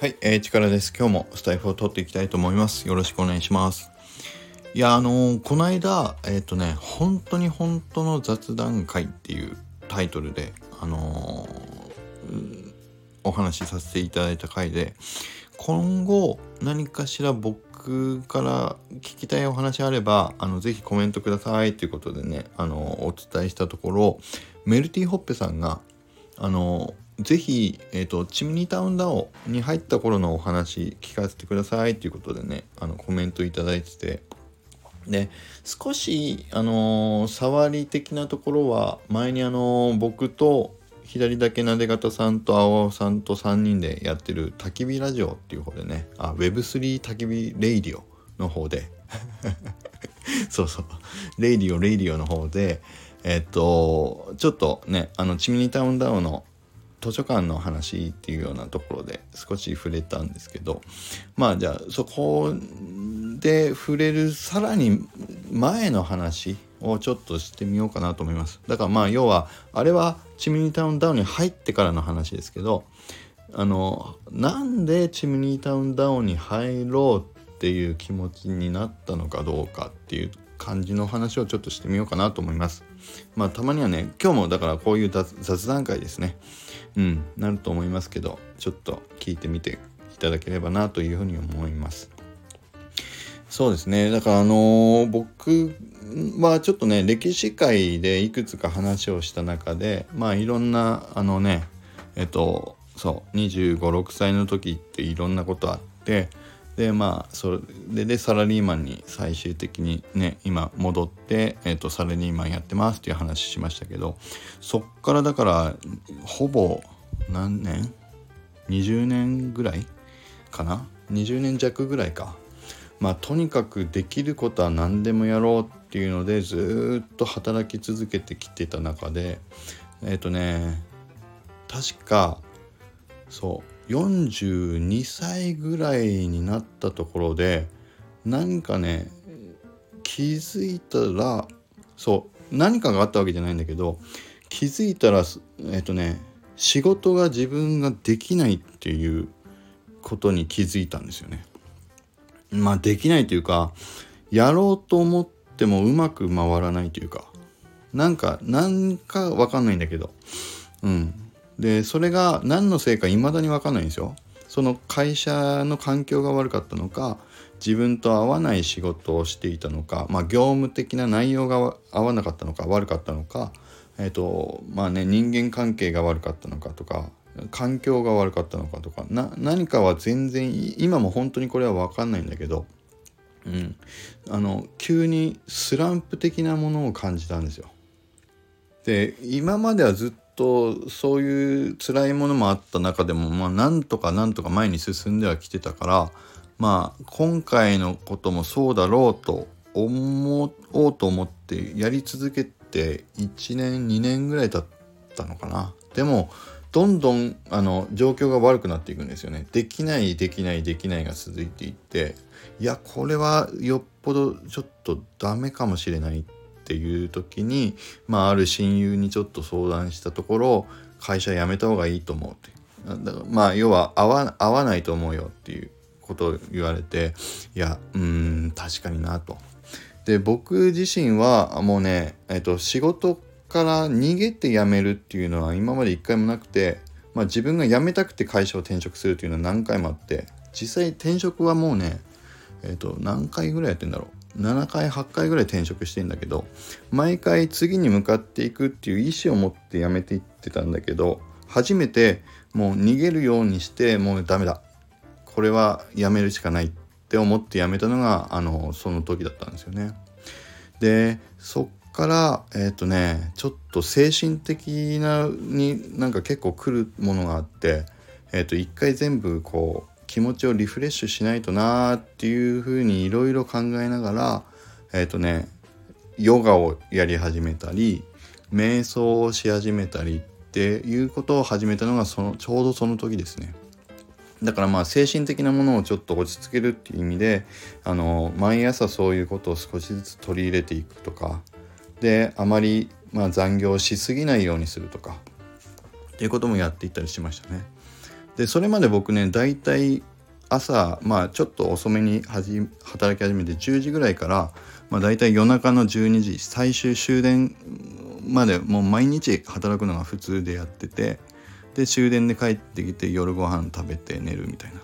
はい、えー、力です。今日もスタイフを取っていきたいと思います。よろしくお願いします。いや、あのー、この間、えっ、ー、とね、本当に本当の雑談会っていうタイトルで、あのー、お話しさせていただいた回で、今後何かしら僕から聞きたいお話あれば、あの、ぜひコメントくださいということでね、あのお伝えしたところ、メルティーホッペさんが、あのぜひ、えーと、チムニータウン DAO に入った頃のお話聞かせてくださいということでねあのコメント頂いてて。で少しあのー、触り的なところは前にあのー、僕と左だけなで肩さんと青青さんと3人でやってる焚き火ラジオっていう方でねあ Web3 焚き火レイディオの方で。そうそう。 radio radio の方でえっとちょっとねあのチミニタウンダウンの図書館の話っていうようなところで少し触れたんですけどまあじゃあそこで触れるさらに前の話をちょっとしてみようかなと思いますだからまあ要はあれはチミニータウンダウンに入ってからの話ですけどあのなんでチミニータウンダウンに入ろうっていう気持ちになったのかどうかっていう感じの話をちょっとしてみようかなと思います。まあたまにはね今日もだからこういう雑談会ですねうんなると思いますけどちょっと聞いてみていただければなというふうに思います。そうですねだからあのー、僕はちょっとね歴史界でいくつか話をした中でまあいろんなあのねえっとそう2 5 6歳の時っていろんなことあってでまあそれでサラリーマンに最終的にね今戻って、えーと、サラリーマンやってますっていう話しましたけどそっからだからほぼ何年 ?20 年ぐらいかな？20年弱ぐらいかまあとにかくできることは何でもやろうっていうのでずっと働き続けてきてた中でえっ、ー、とね確かそう42歳ぐらいになったところで何かね気づいたらそう何かがあったわけじゃないんだけど気づいたらえっとね仕事が自分ができないっていうことに気づいたんですよね。まあできないというかやろうと思ってもうまく回らないというかなんかなんかわかんないんだけどうんでそれが何のせいか未だに分かんないんですよ。その会社の環境が悪かったのか自分と合わない仕事をしていたのか、まあ、業務的な内容が合わなかったのか悪かったのか、えーとまあね、人間関係が悪かったのかとか環境が悪かったのかとか何かは全然今も本当にこれは分かんないんだけど、うん、あの急にスランプ的なものを感じたんですよ。で今まではずっとそういう辛いものもあった中でもまあなんとかなんとか前に進んではきてたからまあ今回のこともそうだろうと思おうと思ってやり続けて1年2年ぐらい経ったのかな。でもどんどんあの状況が悪くなっていくんですよね。できないできないできないが続いていっていやこれはよっぽどちょっとダメかもしれないっていう時に、まあ、ある親友にちょっと相談したところ会社辞めた方がいいと思うってだからまあ要は合わ合わないと思うよっていうことを言われていやうん確かになと。で僕自身はもうね、えっと、仕事から逃げて辞めるっていうのは今まで一回もなくて、まあ、自分が辞めたくて会社を転職するっていうのは何回もあって実際転職はもうねえっ、と何回ぐらいやってんだろう7回8回ぐらい転職してんだけど毎回次に向かっていくっていう意思を持って辞めていってたんだけど初めてもう逃げるようにしてもうダメだこれはやめるしかないって思ってやめたのがあのその時だったんですよね。でそっからえっ、ー、とねちょっと精神的なになんか結構来るものがあってえっ、ー、と一回全部こう気持ちをリフレッシュしないとなーっていうふうにいろいろ考えながらえっ、ー、とねヨガをやり始めたり瞑想をし始めたりっていうことを始めたのがそのちょうどその時ですね。だからまあ精神的なものをちょっと落ち着けるっていう意味であの毎朝そういうことを少しずつ取り入れていくとかであまりまあ残業しすぎないようにするとかっていうこともやっていったりしましたね。でそれまで僕ね大体朝まあちょっと遅めに働き始めて10時ぐらいから、まあ、大体夜中の12時最終終電までもう毎日働くのが普通でやっててで終電で帰ってきて夜ご飯食べて寝るみたいな。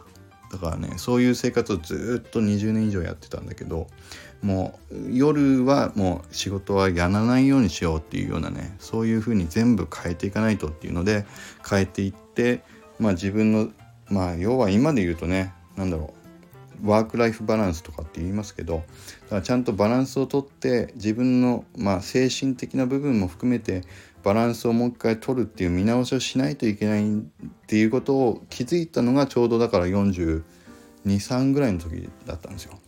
だからねそういう生活をずっと20年以上やってたんだけどもう夜はもう仕事はやらないようにしようっていうようなねそういうふうに全部変えていかないとっていうので変えていってまあ自分のまあ要は今で言うとね何だろうワークライフバランスとかって言いますけどだからちゃんとバランスをとって自分の、まあ、精神的な部分も含めてバランスをもう一回取るっていう見直しをしないといけないっていうことを気づいたのがちょうどだから423ぐらいの時だったんですよ。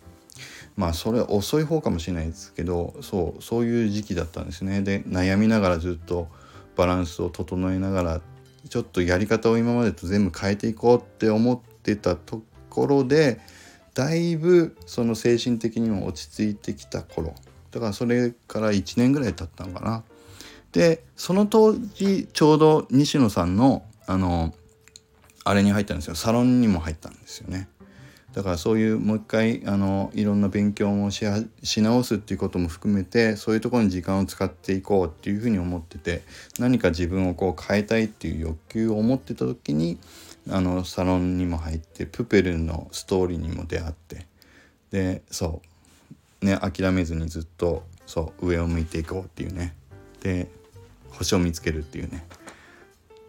まあそれ遅い方かもしれないですけどそうそういう時期だったんですね。で悩みながらずっとバランスを整えながらちょっとやり方を今までと全部変えていこうって思ってたところでだいぶその精神的にも落ち着いてきた頃だからそれから1年ぐらい経ったのかな。でその当時ちょうど西野さんのあのあれに入ったんですよサロンにも入ったんですよね。だからそういうもう一回あのいろんな勉強もしし直すっていうことも含めてそういうところに時間を使っていこうっていうふうに思ってて何か自分をこう変えたいっていう欲求を持ってた時にあのサロンにも入ってプペルのストーリーにも出会ってでそうね諦めずにずっとそう上を向いていこうっていうね。で星を見つけるっていうね。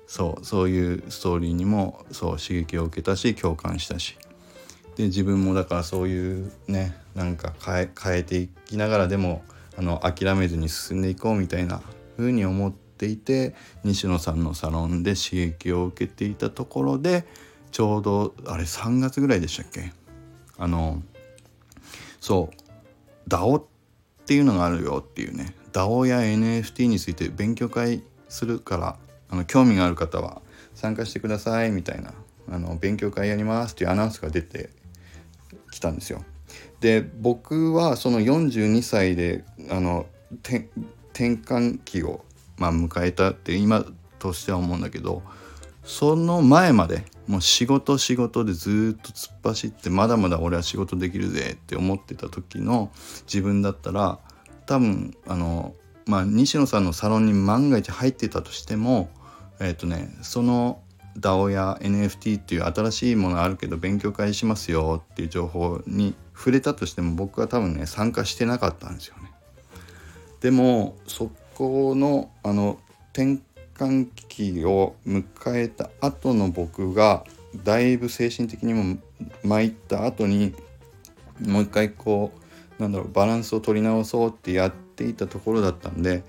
そうそういうストーリーにもそう刺激を受けたし共感したし。で自分もだからそういうねなんか変え変えていきながらでもあの諦めずに進んでいこうみたいな風に思っていて西野さんのサロンで刺激を受けていたところでちょうどあれ3月ぐらいでしたっけ？あのそう DAO っていうのがあるよっていうね DAO や NFT について勉強会するからあの興味がある方は参加してくださいみたいなあの勉強会やりますっていうアナウンスが出てきたんですよ。で僕はその42歳であの転換期を、まあ、迎えたって今としては思うんだけどその前までもう仕事仕事でずっと突っ走ってまだまだ俺は仕事できるぜって思ってた時の自分だったら多分あのまあ西野さんのサロンに万が一入ってたとしてもえっ、ー、とねその DAO や NFT っていう新しいものあるけど勉強会しますよっていう情報に触れたとしても僕は多分ね参加してなかったんですよね。でもそこのあの転換期を迎えた後の僕がだいぶ精神的にも参った後にもう一回こうなんだろうバランスを取り直そうってやっていたところだったんで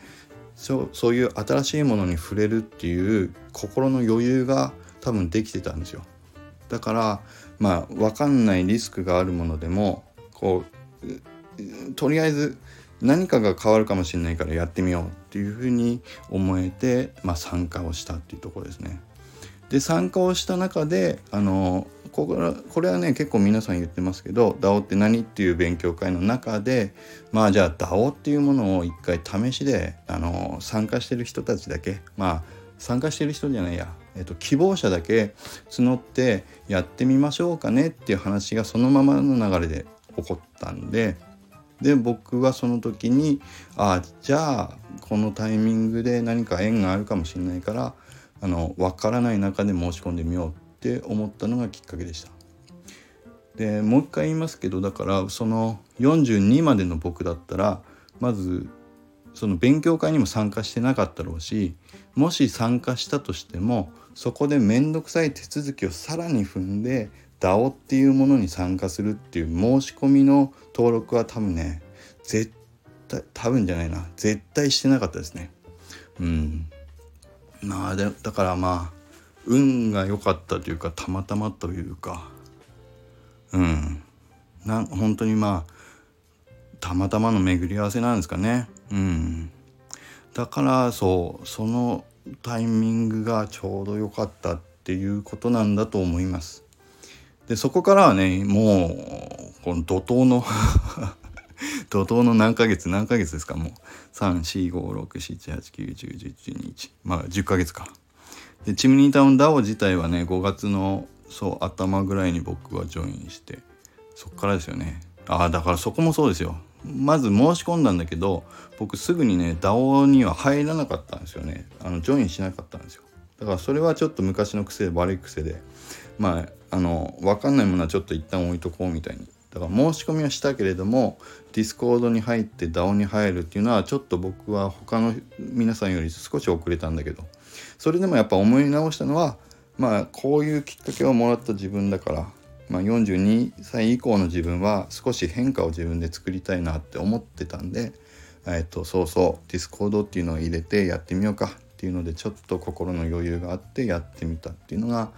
そうそういう新しいものに触れるっていう心の余裕が多分できてたんですよだからまあ分かんないリスクがあるものでもこうとりあえず何かが変わるかもしれないからやってみようっていうふうに思えて、まあ、参加をしたっていうところですね。で参加をした中であのこれこれはね結構皆さん言ってますけど DAO って何っていう勉強会の中でまあじゃあ DAO っていうものを一回試しであの参加してる人たちだけまあ参加してる人じゃないや、えっと、希望者だけ募ってやってみましょうかねっていう話がそのままの流れで起こったんでで僕はその時にあじゃあこのタイミングで何か縁があるかもしれないからあの分からない中で申し込んでみようって思ったのがきっかけでした。でもう一回言いますけどだからその42までの僕だったらまずその勉強会にも参加してなかったろうしもし参加したとしてもそこで面倒くさい手続きをさらに踏んで DAO っていうものに参加するっていう申し込みの登録は多分ね絶対多分じゃないな絶対してなかったですね。うん。まあでだからまあ運が良かったというかたまたまというか。うん。な本当にまあたまたまの巡り合わせなんですかね。うん。だからそうそのタイミングがちょうど良かったっていうことなんだと思います。でそこからはねもうこの怒涛の 怒涛の何ヶ月何ヶ月ですか？もう。3456789101112まあ10ヶ月か。でチムニータウン DAO 自体はね5月のそう頭ぐらいに僕はジョインしてそっからですよね。ああだからそこもそうですよ。まず申し込んだんだけど僕すぐにね DAO には入らなかったんですよね。あのジョインしなかったんですよ。だからそれはちょっと昔の癖悪い癖で。まああの分かんないものはちょっと一旦置いとこうみたいに。だから申し込みはしたけれどもディスコードに入って DAO に入るっていうのはちょっと僕は他の皆さんより少し遅れたんだけど。それでもやっぱ思い直したのはまあこういうきっかけをもらった自分だから。まあ、42歳以降の自分は少し変化を自分で作りたいなって思ってたんで、えっと、そうそうディスコードっていうのを入れてやってみようかっていうのでちょっと心の余裕があってやってみたっていうのが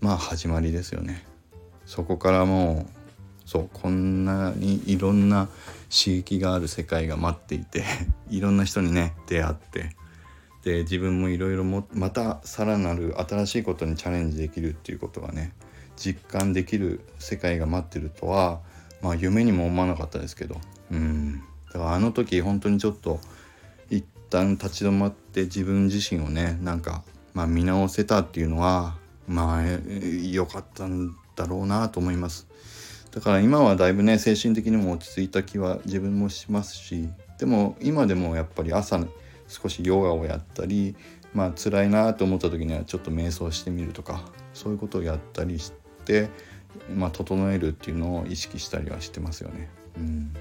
まあ始まりですよね。そこからもうそうこんなにいろんな刺激がある世界が待っていて いろんな人にね出会ってで自分もいろいろまたさらなる新しいことにチャレンジできるっていうことがね実感できる世界が待ってるとはまあ夢にも思わなかったですけど。うん。だからあの時本当にちょっと一旦立ち止まって自分自身をねなんか、まあ、見直せたっていうのはまあ良かったんだろうなと思います。だから今はだいぶね精神的にも落ち着いた気は自分もしますしでも今でもやっぱり朝少しヨガをやったりまあ辛いなと思った時にはちょっと瞑想してみるとかそういうことをやったりして、まあ、整えるっていうのを意識したりはしてますよね。うん、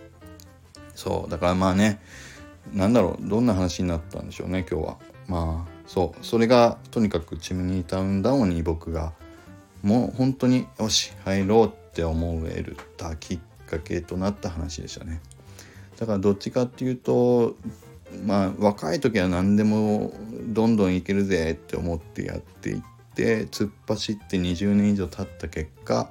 そうだからまあねなんだろうどんな話になったんでしょうね今日は。まあそうそれがとにかくチムニータウンダウンに僕がもう本当によし入ろうって思えたきっかけとなった話でしたね。だからどっちかっていうとまあ若い時は何でもどんどんいけるぜって思ってやっていって突っ走って20年以上経った結果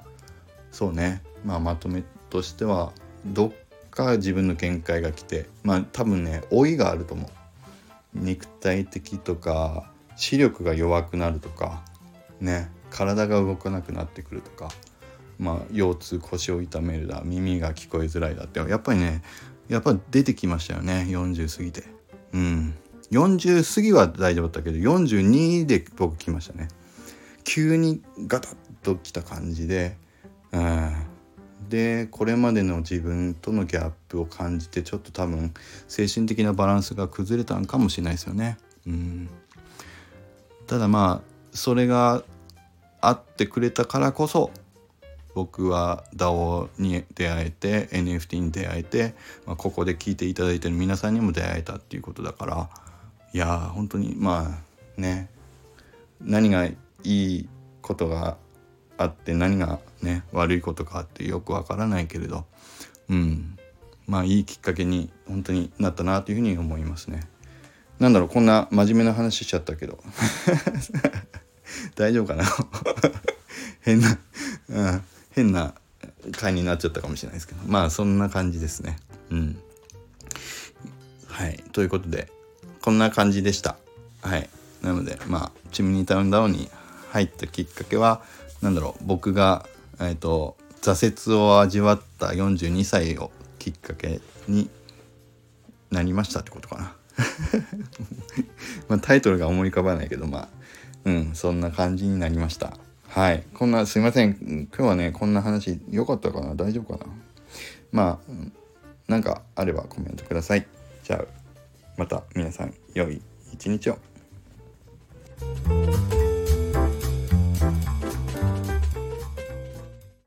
そうね。まあまとめとしてはどっか自分の限界が来てまあ多分ね老いがあると思う。肉体的とか視力が弱くなるとかね。体が動かなくなってくるとかまあ腰痛腰を痛めるだ耳が聞こえづらいだってやっぱりねやっぱ出てきましたよね40過ぎて。うん。40過ぎは大丈夫だったけど42で僕来ましたね。急にガタッときた感じで、うん、でこれまでの自分とのギャップを感じてちょっと多分精神的なバランスが崩れたんかもしれないですよね。うん、ただまあそれがあってくれたからこそ僕は DAO に出会えて NFT に出会えて、まあ、ここで聞いていただいてる皆さんにも出会えたっていうことだから。いやー本当にまあね。何がいいことがあって何がね悪いことかってよくわからないけれどうんまあいいきっかけに本当になったなというふうに思いますね。なんだろうこんな真面目な話しちゃったけど 大丈夫かな？変な、うん、変な回になっちゃったかもしれないですけどまあそんな感じですね。うん。はいということでこんな感じでした。はいなのでまあチムニタウンダウンに入ったきっかけは何だろう僕が、えーと、挫折を味わった42歳をきっかけになりましたってことかな。まあタイトルが思い浮かばないけどまあうんそんな感じになりました。はい。こんな、すいません。今日はね、こんな話、良かったかな？大丈夫かな？まあ、なんかあればコメントください。じゃあ、また皆さん、良い一日を。